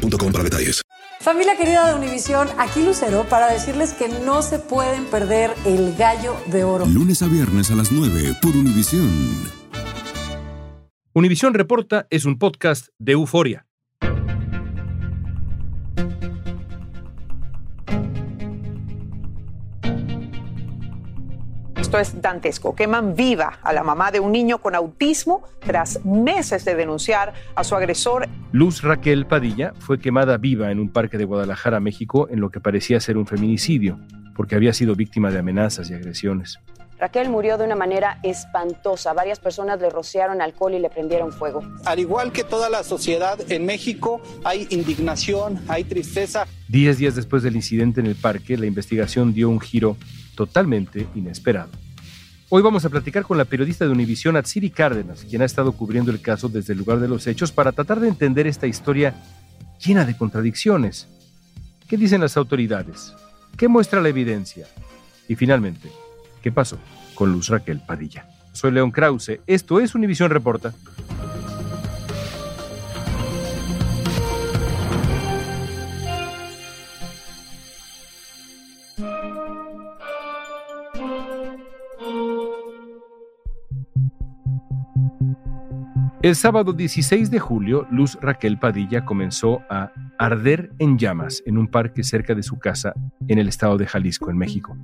boostmobile.com para detalles. Familia querida de Univisión, aquí Lucero para decirles que no se pueden perder el gallo de oro. Lunes a viernes a las 9 por Univisión. Univisión Reporta es un podcast de euforia. Esto es dantesco. Queman viva a la mamá de un niño con autismo tras meses de denunciar a su agresor. Luz Raquel Padilla fue quemada viva en un parque de Guadalajara, México, en lo que parecía ser un feminicidio, porque había sido víctima de amenazas y agresiones. Raquel murió de una manera espantosa. Varias personas le rociaron alcohol y le prendieron fuego. Al igual que toda la sociedad en México, hay indignación, hay tristeza. Diez días después del incidente en el parque, la investigación dio un giro totalmente inesperado. Hoy vamos a platicar con la periodista de Univisión, Atsiri Cárdenas, quien ha estado cubriendo el caso desde el lugar de los hechos para tratar de entender esta historia llena de contradicciones. ¿Qué dicen las autoridades? ¿Qué muestra la evidencia? Y finalmente, ¿qué pasó con Luz Raquel Padilla? Soy León Krause, esto es Univisión Reporta. El sábado 16 de julio, Luz Raquel Padilla comenzó a arder en llamas en un parque cerca de su casa en el estado de Jalisco, en México.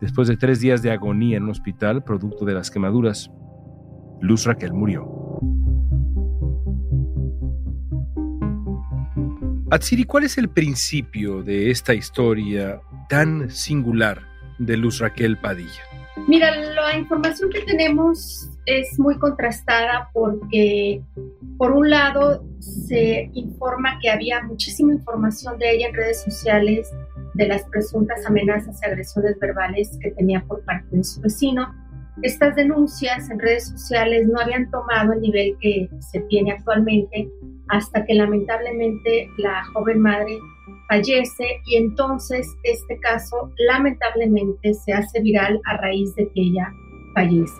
Después de tres días de agonía en un hospital, producto de las quemaduras, Luz Raquel murió. Atsiri, ¿cuál es el principio de esta historia tan singular de Luz Raquel Padilla? Mira, la información que tenemos es muy contrastada porque, por un lado, se informa que había muchísima información de ella en redes sociales de las presuntas amenazas y agresiones verbales que tenía por parte de su vecino. Estas denuncias en redes sociales no habían tomado el nivel que se tiene actualmente hasta que lamentablemente la joven madre fallece y entonces este caso lamentablemente se hace viral a raíz de que ella fallece.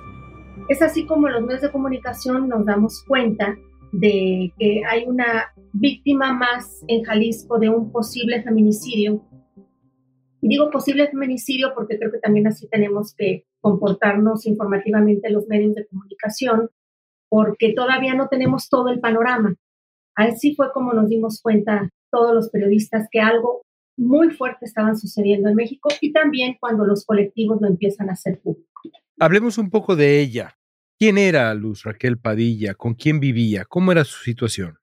Es así como los medios de comunicación nos damos cuenta de que hay una víctima más en Jalisco de un posible feminicidio. Y digo posible feminicidio porque creo que también así tenemos que comportarnos informativamente los medios de comunicación, porque todavía no tenemos todo el panorama. Así fue como nos dimos cuenta todos los periodistas que algo muy fuerte estaban sucediendo en México y también cuando los colectivos lo empiezan a hacer público. Hablemos un poco de ella. ¿Quién era Luz Raquel Padilla? ¿Con quién vivía? ¿Cómo era su situación?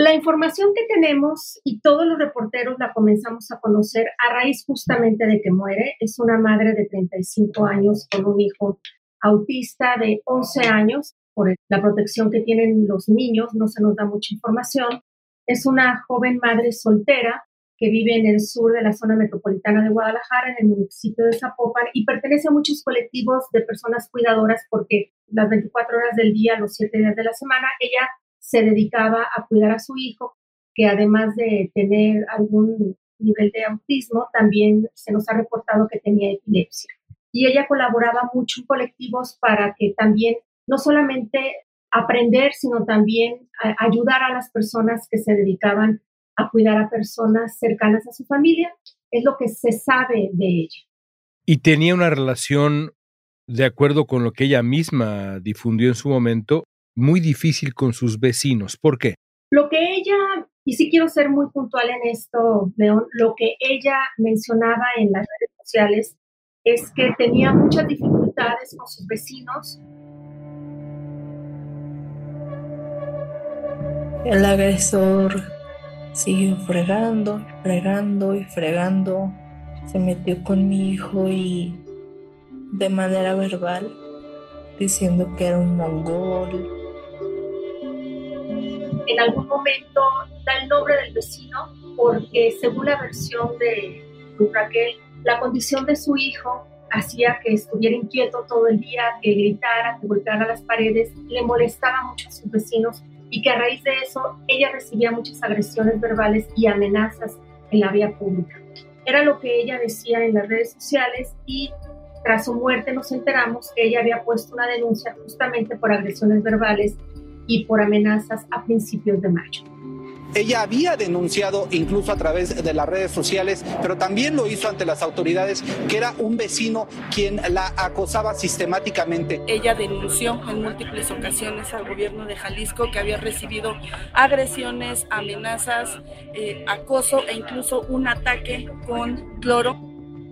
La información que tenemos y todos los reporteros la comenzamos a conocer a raíz justamente de que muere. Es una madre de 35 años con un hijo autista de 11 años. Por la protección que tienen los niños no se nos da mucha información. Es una joven madre soltera que vive en el sur de la zona metropolitana de Guadalajara, en el municipio de Zapopan, y pertenece a muchos colectivos de personas cuidadoras porque las 24 horas del día, los 7 días de la semana, ella se dedicaba a cuidar a su hijo, que además de tener algún nivel de autismo, también se nos ha reportado que tenía epilepsia. Y ella colaboraba mucho en colectivos para que también no solamente aprender, sino también ayudar a las personas que se dedicaban a cuidar a personas cercanas a su familia. Es lo que se sabe de ella. Y tenía una relación, de acuerdo con lo que ella misma difundió en su momento, muy difícil con sus vecinos. ¿Por qué? Lo que ella, y sí quiero ser muy puntual en esto, León, lo que ella mencionaba en las redes sociales es que tenía muchas dificultades con sus vecinos. El agresor Siguió fregando, fregando y fregando. Se metió con mi hijo y de manera verbal diciendo que era un mongol. En algún momento da el nombre del vecino porque según la versión de Raquel, la condición de su hijo hacía que estuviera inquieto todo el día, que gritara, que golpeara las paredes, le molestaba mucho a sus vecinos y que a raíz de eso ella recibía muchas agresiones verbales y amenazas en la vía pública. Era lo que ella decía en las redes sociales y tras su muerte nos enteramos que ella había puesto una denuncia justamente por agresiones verbales y por amenazas a principios de mayo. Ella había denunciado incluso a través de las redes sociales, pero también lo hizo ante las autoridades, que era un vecino quien la acosaba sistemáticamente. Ella denunció en múltiples ocasiones al gobierno de Jalisco que había recibido agresiones, amenazas, eh, acoso e incluso un ataque con cloro.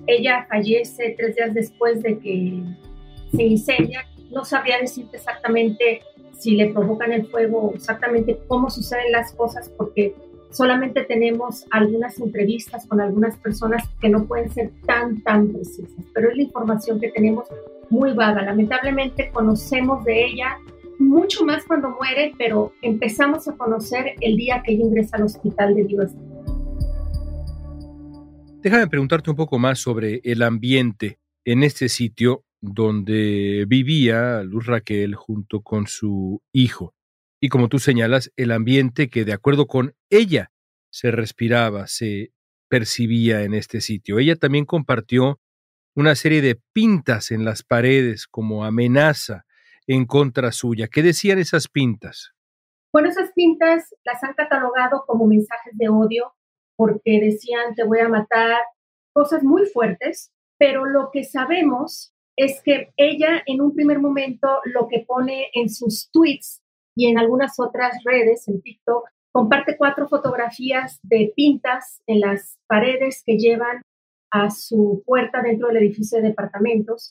Ella fallece tres días después de que se incendia. No sabría decirte exactamente si le provocan el fuego, exactamente cómo suceden las cosas, porque solamente tenemos algunas entrevistas con algunas personas que no pueden ser tan, tan precisas, pero es la información que tenemos muy vaga. Lamentablemente conocemos de ella mucho más cuando muere, pero empezamos a conocer el día que ella ingresa al hospital de Dios. Déjame preguntarte un poco más sobre el ambiente en este sitio donde vivía Luz Raquel junto con su hijo. Y como tú señalas, el ambiente que de acuerdo con ella se respiraba, se percibía en este sitio. Ella también compartió una serie de pintas en las paredes como amenaza en contra suya. ¿Qué decían esas pintas? Bueno, esas pintas las han catalogado como mensajes de odio porque decían te voy a matar, cosas muy fuertes, pero lo que sabemos es que ella en un primer momento lo que pone en sus tweets y en algunas otras redes, en TikTok, comparte cuatro fotografías de pintas en las paredes que llevan a su puerta dentro del edificio de departamentos.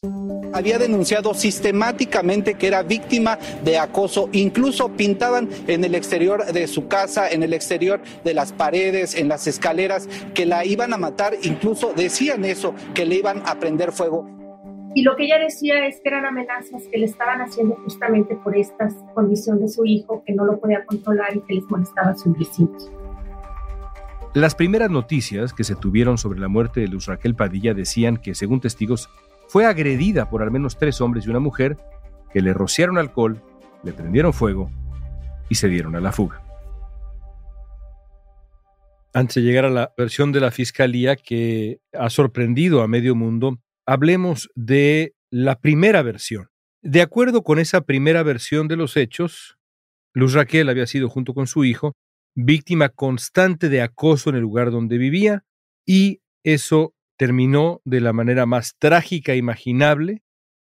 Había denunciado sistemáticamente que era víctima de acoso, incluso pintaban en el exterior de su casa, en el exterior de las paredes, en las escaleras, que la iban a matar, incluso decían eso, que le iban a prender fuego. Y lo que ella decía es que eran amenazas que le estaban haciendo justamente por esta condición de su hijo, que no lo podía controlar y que les molestaba a sus vecinos. Las primeras noticias que se tuvieron sobre la muerte de Luz Raquel Padilla decían que, según testigos, fue agredida por al menos tres hombres y una mujer que le rociaron alcohol, le prendieron fuego y se dieron a la fuga. Antes de llegar a la versión de la fiscalía que ha sorprendido a medio mundo, hablemos de la primera versión. De acuerdo con esa primera versión de los hechos, Luz Raquel había sido junto con su hijo víctima constante de acoso en el lugar donde vivía y eso terminó de la manera más trágica imaginable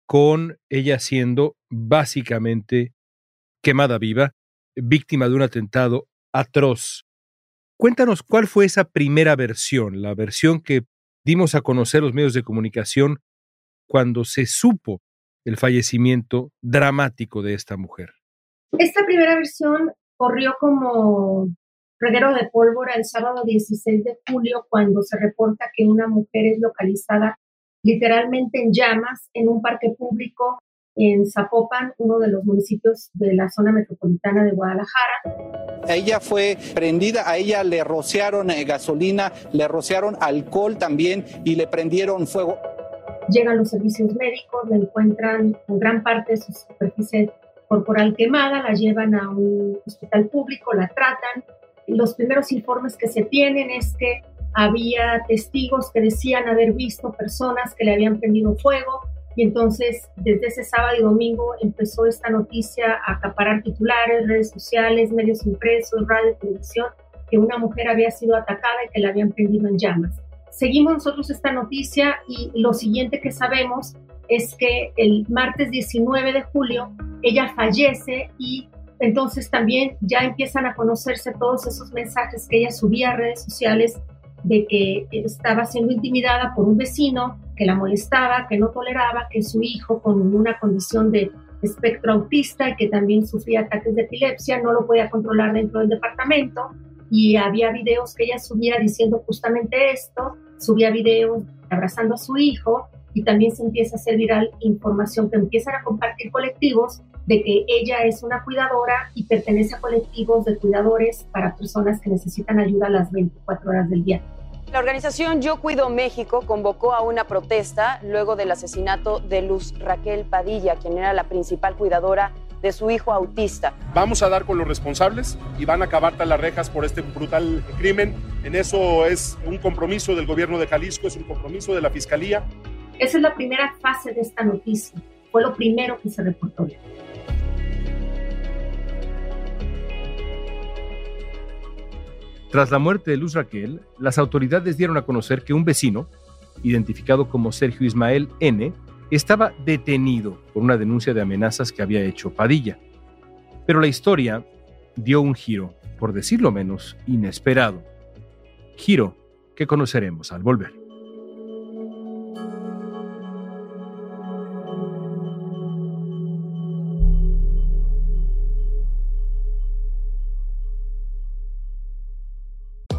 con ella siendo básicamente quemada viva, víctima de un atentado atroz. Cuéntanos cuál fue esa primera versión, la versión que dimos a conocer los medios de comunicación cuando se supo el fallecimiento dramático de esta mujer. Esta primera versión corrió como reguero de pólvora el sábado 16 de julio cuando se reporta que una mujer es localizada literalmente en llamas en un parque público en Zapopan, uno de los municipios de la zona metropolitana de Guadalajara. Ella fue prendida, a ella le rociaron eh, gasolina, le rociaron alcohol también y le prendieron fuego. Llegan los servicios médicos, la encuentran con gran parte de su superficie corporal quemada, la llevan a un hospital público, la tratan. Los primeros informes que se tienen es que había testigos que decían haber visto personas que le habían prendido fuego, y entonces, desde ese sábado y domingo empezó esta noticia a acaparar titulares, redes sociales, medios impresos, radio, televisión, que una mujer había sido atacada y que la habían prendido en llamas. Seguimos nosotros esta noticia y lo siguiente que sabemos es que el martes 19 de julio ella fallece y entonces también ya empiezan a conocerse todos esos mensajes que ella subía a redes sociales de que estaba siendo intimidada por un vecino que la molestaba, que no toleraba que su hijo con una condición de espectro autista y que también sufría ataques de epilepsia no lo podía controlar dentro del departamento y había videos que ella subía diciendo justamente esto, subía videos abrazando a su hijo y también se empieza a hacer viral información que empiezan a compartir colectivos de que ella es una cuidadora y pertenece a colectivos de cuidadores para personas que necesitan ayuda las 24 horas del día. La organización Yo Cuido México convocó a una protesta luego del asesinato de Luz Raquel Padilla, quien era la principal cuidadora de su hijo autista. Vamos a dar con los responsables y van a acabar las rejas por este brutal crimen. En eso es un compromiso del gobierno de Jalisco, es un compromiso de la Fiscalía. Esa es la primera fase de esta noticia. Fue lo primero que se reportó. Tras la muerte de Luz Raquel, las autoridades dieron a conocer que un vecino, identificado como Sergio Ismael N., estaba detenido por una denuncia de amenazas que había hecho Padilla. Pero la historia dio un giro, por decirlo menos, inesperado. Giro que conoceremos al volver.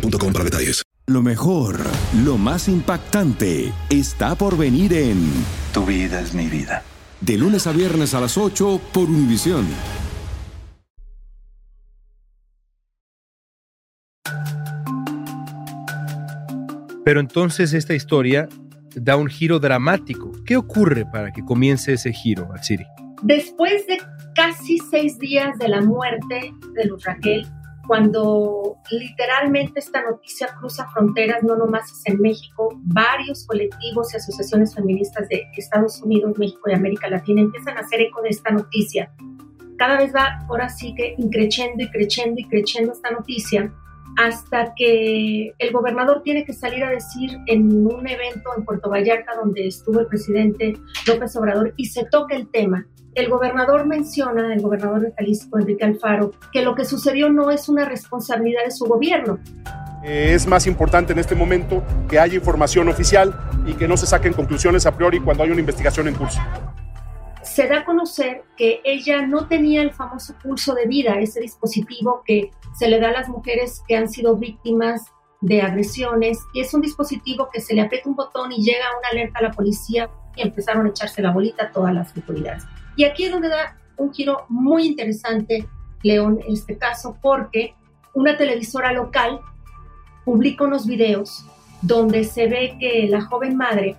para detalles. Lo mejor, lo más impactante, está por venir en Tu vida es mi vida. De lunes a viernes a las 8 por Univisión. Pero entonces esta historia da un giro dramático. ¿Qué ocurre para que comience ese giro, Atsiri? Después de casi seis días de la muerte de Luz Raquel, cuando literalmente esta noticia cruza fronteras, no nomás es en México, varios colectivos y asociaciones feministas de Estados Unidos, México y América Latina empiezan a hacer eco de esta noticia. Cada vez va ahora sí que increciendo y creciendo y creciendo esta noticia hasta que el gobernador tiene que salir a decir en un evento en Puerto Vallarta donde estuvo el presidente López Obrador y se toca el tema el gobernador menciona, el gobernador de Jalisco, Enrique Alfaro, que lo que sucedió no es una responsabilidad de su gobierno. Eh, es más importante en este momento que haya información oficial y que no se saquen conclusiones a priori cuando hay una investigación en curso. Se da a conocer que ella no tenía el famoso pulso de vida, ese dispositivo que se le da a las mujeres que han sido víctimas de agresiones, y es un dispositivo que se le aprieta un botón y llega una alerta a la policía y empezaron a echarse la bolita a todas las autoridades. Y aquí es donde da un giro muy interesante, León, en este caso, porque una televisora local publica unos videos donde se ve que la joven madre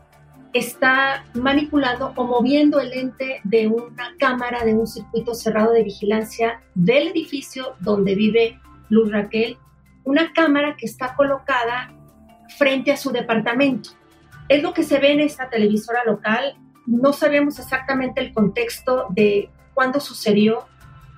está manipulando o moviendo el lente de una cámara de un circuito cerrado de vigilancia del edificio donde vive Luz Raquel, una cámara que está colocada frente a su departamento. Es lo que se ve en esta televisora local, no sabemos exactamente el contexto de cuándo sucedió,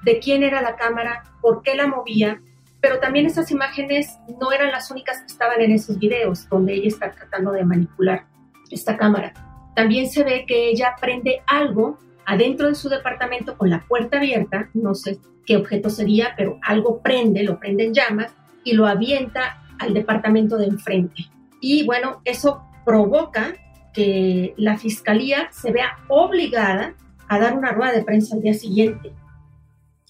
de quién era la cámara, por qué la movía, pero también esas imágenes no eran las únicas que estaban en esos videos donde ella está tratando de manipular esta cámara. También se ve que ella prende algo adentro de su departamento con la puerta abierta, no sé qué objeto sería, pero algo prende, lo prende en llamas y lo avienta al departamento de enfrente. Y bueno, eso provoca que la fiscalía se vea obligada a dar una rueda de prensa al día siguiente.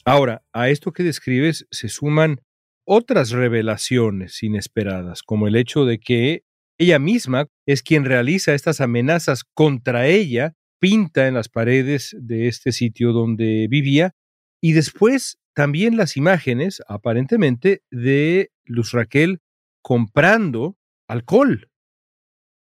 Ahora, a esto que describes se suman otras revelaciones inesperadas, como el hecho de que ella misma es quien realiza estas amenazas contra ella, pinta en las paredes de este sitio donde vivía, y después también las imágenes, aparentemente, de Luz Raquel comprando alcohol.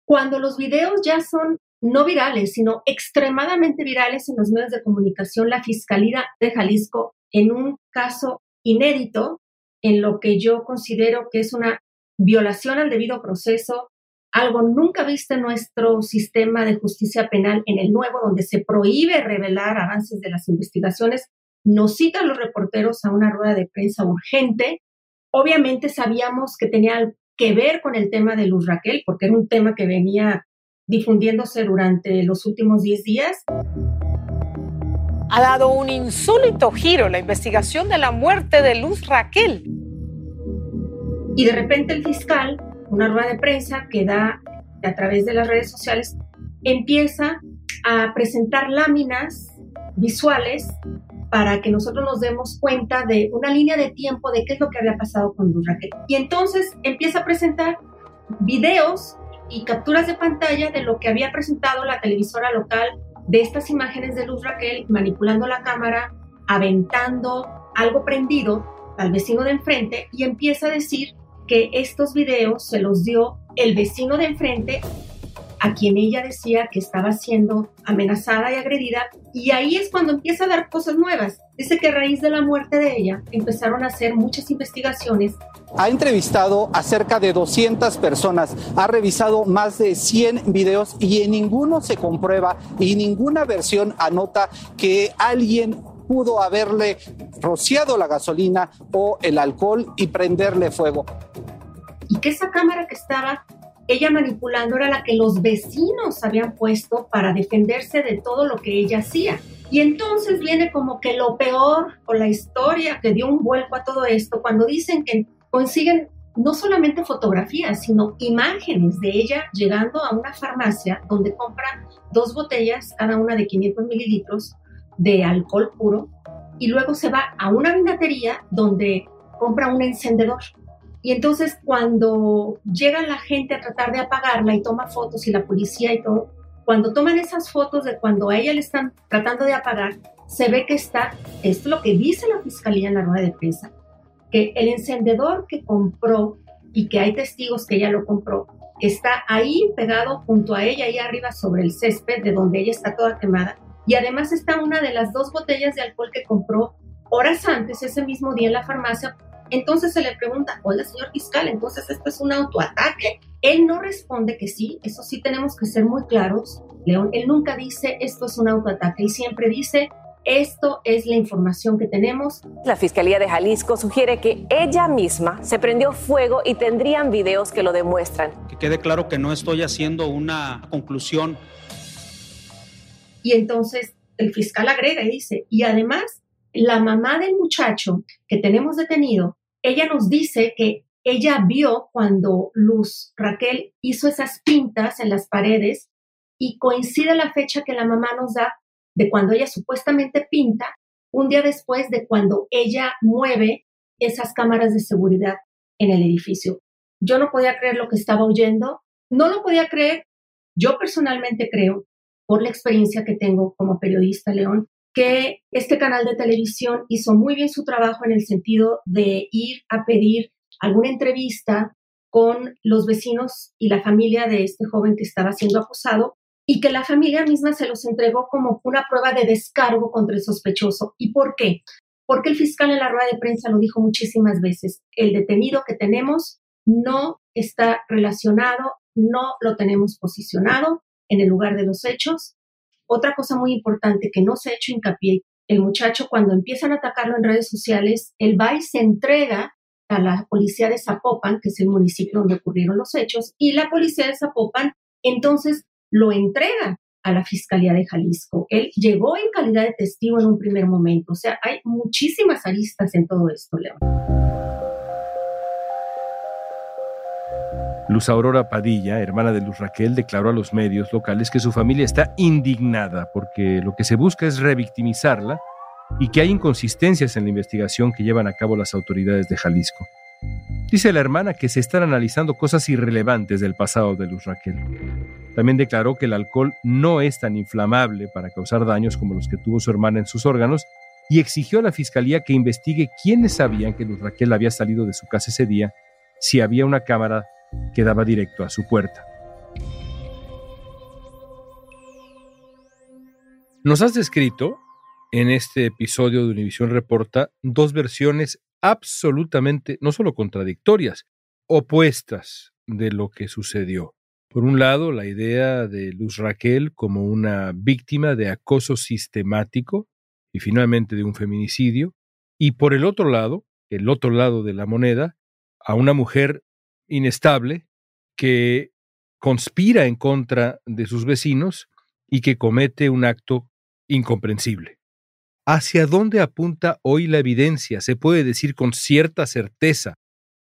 Cuando los videos ya son no virales, sino extremadamente virales en los medios de comunicación, la Fiscalía de Jalisco, en un caso inédito, en lo que yo considero que es una violación al debido proceso, algo nunca visto en nuestro sistema de justicia penal, en el nuevo, donde se prohíbe revelar avances de las investigaciones, nos citan los reporteros a una rueda de prensa urgente. Obviamente sabíamos que tenía que ver con el tema de Luz Raquel, porque era un tema que venía difundiéndose durante los últimos 10 días. ha dado un insólito giro la investigación de la muerte de Luz Raquel. Y de repente el fiscal, una rueda de prensa que da a través de las redes sociales, empieza a presentar láminas visuales para que nosotros nos demos cuenta de una línea de tiempo de qué es lo que había pasado con Luz Raquel. Y entonces empieza a presentar videos y capturas de pantalla de lo que había presentado la televisora local de estas imágenes de Luz Raquel manipulando la cámara, aventando algo prendido al vecino de enfrente y empieza a decir que estos videos se los dio el vecino de enfrente a quien ella decía que estaba siendo amenazada y agredida. Y ahí es cuando empieza a dar cosas nuevas. Dice que a raíz de la muerte de ella empezaron a hacer muchas investigaciones. Ha entrevistado a cerca de 200 personas, ha revisado más de 100 videos y en ninguno se comprueba y ninguna versión anota que alguien pudo haberle rociado la gasolina o el alcohol y prenderle fuego. Y que esa cámara que estaba ella manipulando era la que los vecinos habían puesto para defenderse de todo lo que ella hacía. Y entonces viene como que lo peor o la historia que dio un vuelco a todo esto cuando dicen que consiguen no solamente fotografías, sino imágenes de ella llegando a una farmacia donde compra dos botellas, cada una de 500 mililitros de alcohol puro, y luego se va a una vinatería donde compra un encendedor y entonces cuando llega la gente a tratar de apagarla y toma fotos y la policía y todo, cuando toman esas fotos de cuando a ella le están tratando de apagar, se ve que está, esto es lo que dice la fiscalía en la rueda de prensa, que el encendedor que compró y que hay testigos que ella lo compró, está ahí pegado junto a ella, ahí arriba sobre el césped de donde ella está toda quemada. Y además está una de las dos botellas de alcohol que compró horas antes, ese mismo día en la farmacia, entonces se le pregunta, hola señor fiscal, entonces esto es un autoataque. Él no responde que sí, eso sí tenemos que ser muy claros. León, él nunca dice esto es un autoataque, él siempre dice esto es la información que tenemos. La Fiscalía de Jalisco sugiere que ella misma se prendió fuego y tendrían videos que lo demuestran. Que quede claro que no estoy haciendo una conclusión. Y entonces el fiscal agrega y dice, y además la mamá del muchacho que tenemos detenido, ella nos dice que ella vio cuando Luz Raquel hizo esas pintas en las paredes y coincide la fecha que la mamá nos da de cuando ella supuestamente pinta, un día después de cuando ella mueve esas cámaras de seguridad en el edificio. Yo no podía creer lo que estaba oyendo, no lo podía creer. Yo personalmente creo, por la experiencia que tengo como periodista, León, que este canal de televisión hizo muy bien su trabajo en el sentido de ir a pedir alguna entrevista con los vecinos y la familia de este joven que estaba siendo acusado y que la familia misma se los entregó como una prueba de descargo contra el sospechoso. ¿Y por qué? Porque el fiscal en la rueda de prensa lo dijo muchísimas veces, el detenido que tenemos no está relacionado, no lo tenemos posicionado en el lugar de los hechos otra cosa muy importante que no se ha hecho hincapié, el muchacho cuando empiezan a atacarlo en redes sociales, él va y se entrega a la policía de Zapopan, que es el municipio donde ocurrieron los hechos, y la policía de Zapopan entonces lo entrega a la Fiscalía de Jalisco. Él llegó en calidad de testigo en un primer momento. O sea, hay muchísimas aristas en todo esto, León. Luz Aurora Padilla, hermana de Luz Raquel, declaró a los medios locales que su familia está indignada porque lo que se busca es revictimizarla y que hay inconsistencias en la investigación que llevan a cabo las autoridades de Jalisco. Dice la hermana que se están analizando cosas irrelevantes del pasado de Luz Raquel. También declaró que el alcohol no es tan inflamable para causar daños como los que tuvo su hermana en sus órganos y exigió a la fiscalía que investigue quiénes sabían que Luz Raquel había salido de su casa ese día, si había una cámara que daba directo a su puerta. Nos has descrito en este episodio de Univisión Reporta dos versiones absolutamente, no solo contradictorias, opuestas de lo que sucedió. Por un lado, la idea de Luz Raquel como una víctima de acoso sistemático y finalmente de un feminicidio, y por el otro lado, el otro lado de la moneda, a una mujer inestable que conspira en contra de sus vecinos y que comete un acto incomprensible. ¿Hacia dónde apunta hoy la evidencia? Se puede decir con cierta certeza.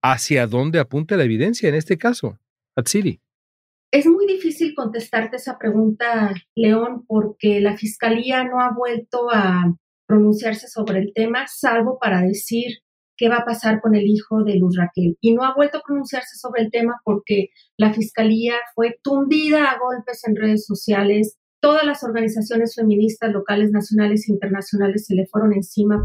¿Hacia dónde apunta la evidencia en este caso? Atsiri. Es muy difícil contestarte esa pregunta, León, porque la Fiscalía no ha vuelto a pronunciarse sobre el tema, salvo para decir qué va a pasar con el hijo de Luz Raquel. Y no ha vuelto a pronunciarse sobre el tema porque la Fiscalía fue tundida a golpes en redes sociales todas las organizaciones feministas locales, nacionales e internacionales se le fueron encima.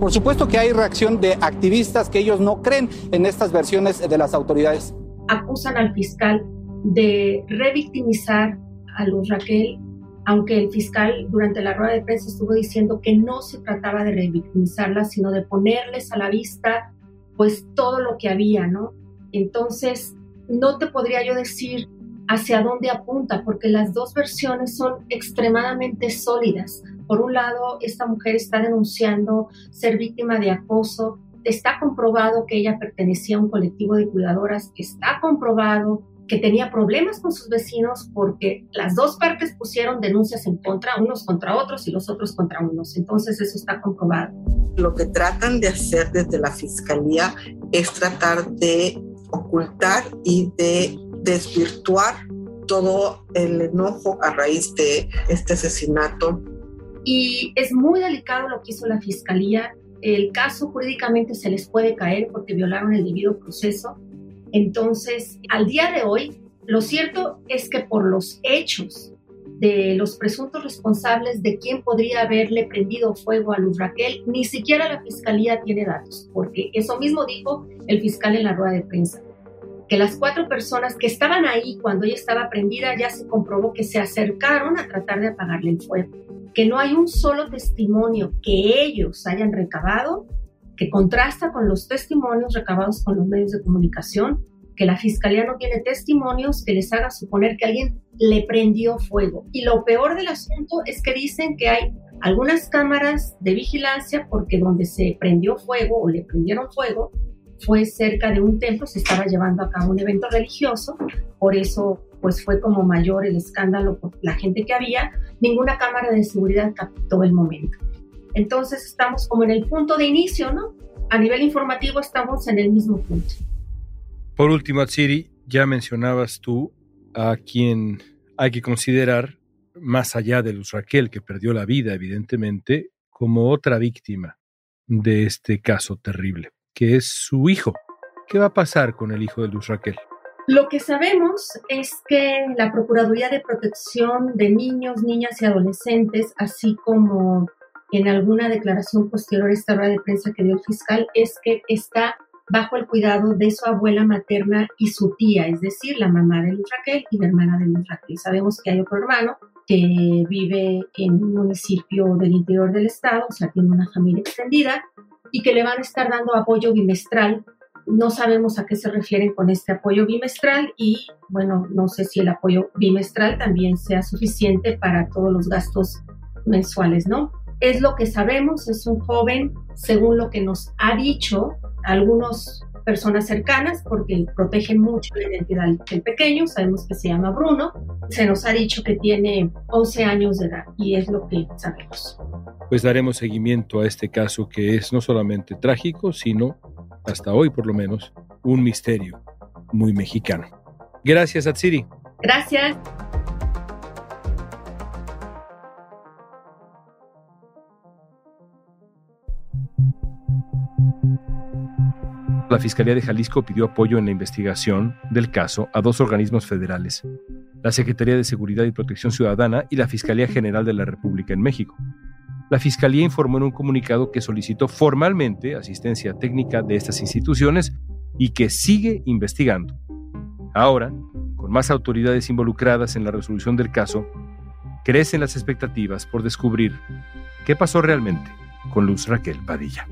Por supuesto que hay reacción de activistas que ellos no creen en estas versiones de las autoridades. Acusan al fiscal de revictimizar a Luz Raquel, aunque el fiscal durante la rueda de prensa estuvo diciendo que no se trataba de revictimizarla, sino de ponerles a la vista pues todo lo que había, ¿no? Entonces, no te podría yo decir hacia dónde apunta, porque las dos versiones son extremadamente sólidas. Por un lado, esta mujer está denunciando ser víctima de acoso, está comprobado que ella pertenecía a un colectivo de cuidadoras, está comprobado que tenía problemas con sus vecinos porque las dos partes pusieron denuncias en contra, unos contra otros y los otros contra unos. Entonces eso está comprobado. Lo que tratan de hacer desde la Fiscalía es tratar de ocultar y de desvirtuar todo el enojo a raíz de este asesinato. Y es muy delicado lo que hizo la Fiscalía. El caso jurídicamente se les puede caer porque violaron el debido proceso. Entonces, al día de hoy, lo cierto es que por los hechos de los presuntos responsables de quién podría haberle prendido fuego a Luz Raquel, ni siquiera la Fiscalía tiene datos, porque eso mismo dijo el fiscal en la rueda de prensa que las cuatro personas que estaban ahí cuando ella estaba prendida ya se comprobó que se acercaron a tratar de apagarle el fuego, que no hay un solo testimonio que ellos hayan recabado que contrasta con los testimonios recabados con los medios de comunicación, que la fiscalía no tiene testimonios que les haga suponer que alguien le prendió fuego. Y lo peor del asunto es que dicen que hay algunas cámaras de vigilancia porque donde se prendió fuego o le prendieron fuego fue cerca de un templo, se estaba llevando a cabo un evento religioso, por eso pues fue como mayor el escándalo por la gente que había, ninguna cámara de seguridad captó el momento. Entonces estamos como en el punto de inicio, ¿no? A nivel informativo estamos en el mismo punto. Por último, Atsiri, ya mencionabas tú a quien hay que considerar, más allá de Luz Raquel, que perdió la vida, evidentemente, como otra víctima de este caso terrible que es su hijo. ¿Qué va a pasar con el hijo de Luz Raquel? Lo que sabemos es que la Procuraduría de Protección de Niños, Niñas y Adolescentes, así como en alguna declaración posterior a esta rueda de prensa que dio el fiscal, es que está bajo el cuidado de su abuela materna y su tía, es decir, la mamá de Luz Raquel y la hermana de Luz Raquel. Sabemos que hay otro hermano que vive en un municipio del interior del estado, o sea, tiene una familia extendida, y que le van a estar dando apoyo bimestral. No sabemos a qué se refieren con este apoyo bimestral y bueno, no sé si el apoyo bimestral también sea suficiente para todos los gastos mensuales, ¿no? Es lo que sabemos, es un joven, según lo que nos ha dicho algunas personas cercanas, porque protegen mucho la identidad del pequeño, sabemos que se llama Bruno, se nos ha dicho que tiene 11 años de edad y es lo que sabemos pues daremos seguimiento a este caso que es no solamente trágico, sino, hasta hoy por lo menos, un misterio muy mexicano. Gracias, Atsiri. Gracias. La Fiscalía de Jalisco pidió apoyo en la investigación del caso a dos organismos federales, la Secretaría de Seguridad y Protección Ciudadana y la Fiscalía General de la República en México la Fiscalía informó en un comunicado que solicitó formalmente asistencia técnica de estas instituciones y que sigue investigando. Ahora, con más autoridades involucradas en la resolución del caso, crecen las expectativas por descubrir qué pasó realmente con Luz Raquel Padilla.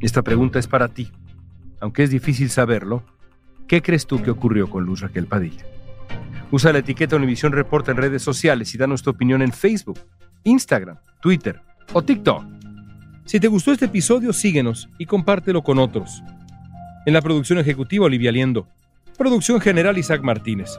Esta pregunta es para ti aunque es difícil saberlo, ¿qué crees tú que ocurrió con Luz Raquel Padilla? Usa la etiqueta Univisión Reporta en redes sociales y danos tu opinión en Facebook, Instagram, Twitter o TikTok. Si te gustó este episodio, síguenos y compártelo con otros. En la producción ejecutiva, Olivia Liendo. Producción general, Isaac Martínez.